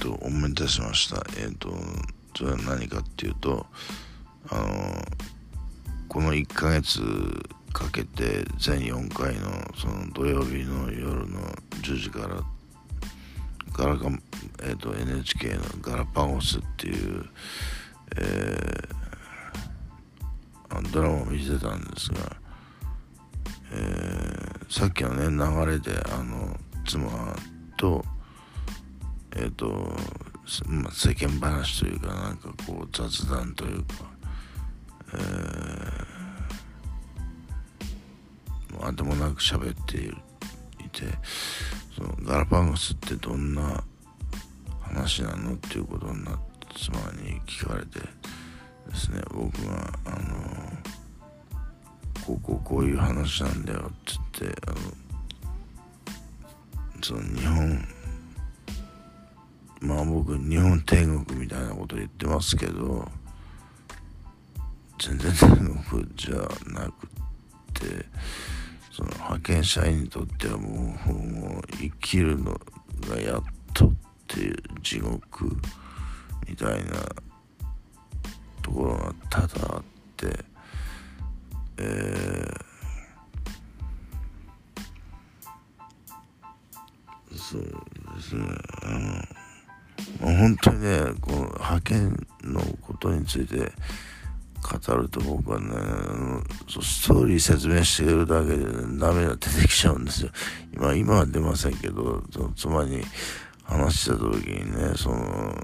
と、思い出しました。えっ、と、それは何かっていうと、あの、この1ヶ月かけて全4回のその土曜日の夜の10時からガラガ、えーと、NHK のガラパゴスっていう、えー、ドラマを見てたんですが、えー、さっきのね流れであの妻とえっ、ー、と、まあ、世間話というかなんかこう雑談というか、えー、あでもなく喋っていてそのガラパゴスってどんな話なのっていうことになって妻に聞かれてですね僕があのこうこうこういう話なんだよって言ってあのその日本まあ僕日本天国みたいなこと言ってますけど全然天国じゃなくてその派遣社員にとってはもうもう生きるのがやっとっていう地獄みたいな本当にねこの派遣のことについて語ると僕はね、ストーリー説明してるだけで、ね涙出てきちゃうんですよ。今、今は出ませんけど、その妻に話した時にね、その、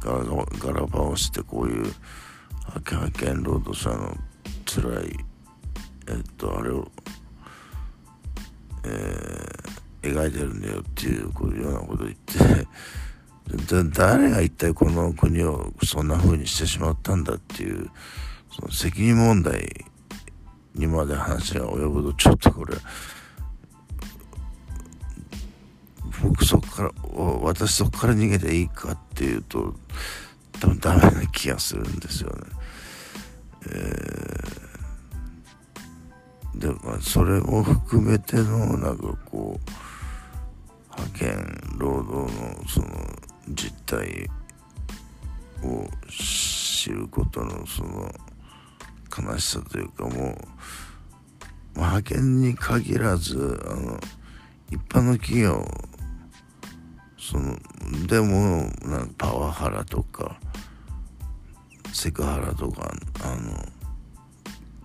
ガラガラパをしてこういう派遣労働者の辛い、えっと、あれを、えー、描いてるんだよっていうこういうようなことを言って誰が一体この国をそんな風にしてしまったんだっていう、その責任問題にまで話が及ぶと、ちょっとこれ、僕そこから、私そこから逃げていいかっていうと、多分ダメな気がするんですよね。えー、で、まあ、それも含めての、なんかこう、派遣労働のその実態を知ることのその悲しさというかもう派遣に限らずあの一般の企業そのでもなんかパワハラとかセクハラとかあの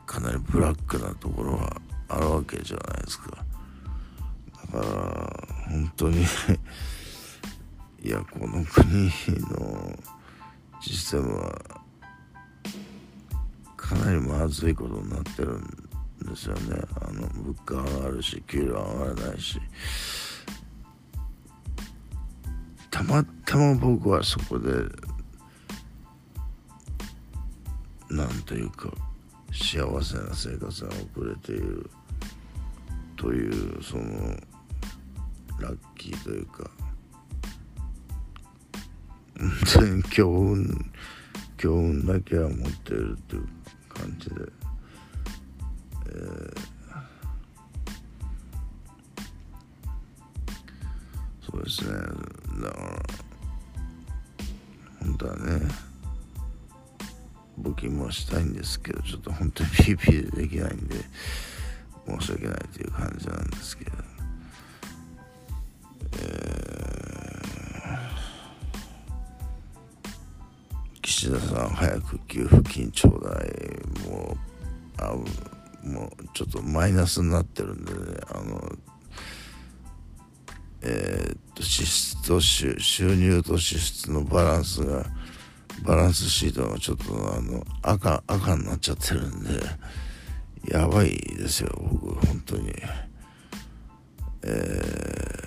かなりブラックなところはあるわけじゃないですか。だから本当にいやこの国のシステムはかなりまずいことになってるんですよね。あの物価上がるし給料上がらないし。たまたま僕はそこでなんというか幸せな生活が送れているというそのラッキーというか強運強運だけは持ってるっていう感じで、えー、そうですね。だから本当はね募金もしたいんですけどちょっと本当に PP でできないんで申し訳ないという感じなんですけど。岸田さん早く給付金ちょうだいもうあもうちょっとマイナスになってるんでねあのえー、っと支出と収入と支出のバランスがバランスシートがちょっとあの赤赤になっちゃってるんでやばいですよ僕本当に。えー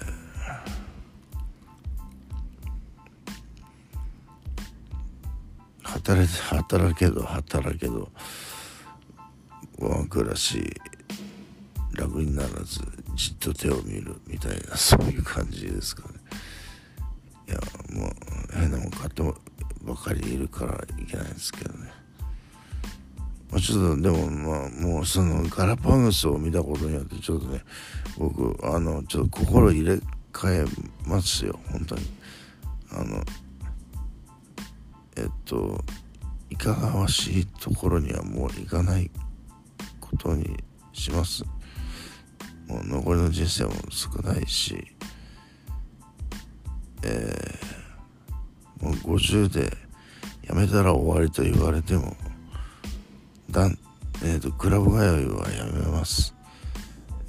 働いて働けど働けどワン暮らし楽にならずじっと手を見るみたいな そういう感じですかね。いやもう変なもん買ってばかりいるからいけないんですけどね。まあ、ちょっとでもまあもうそのガラパゴスを見たことによってちょっとね僕あのちょっと心入れ替えますよ本当に。あのえっといかがわしいところにはもう行かないことにします。もう残りの人生も少ないしえー、もう50で辞めたら終わりと言われてもだん、えーと、クラブ通いはやめます。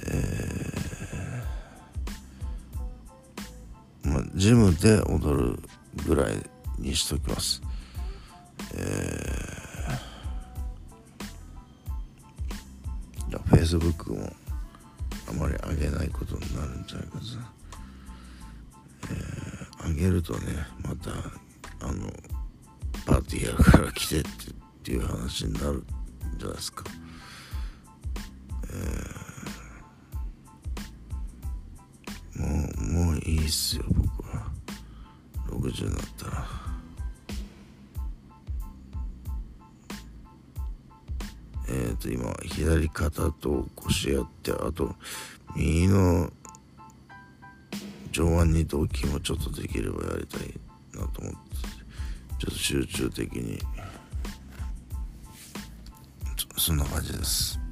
えー、まあ、ジムで踊るぐらいにしときます。えー、Facebook もあまり上げないことになるんじゃないかな、えー、上げるとねまたあのパーティーやるから来てってっていう話になるんじゃないですか、えー、もうもういいっすよ僕は。60になったら。えっ、ー、と今左肩と腰やってあと右の上腕二頭筋もちょっとできればやりたいなと思ってちょっと集中的にそんな感じです。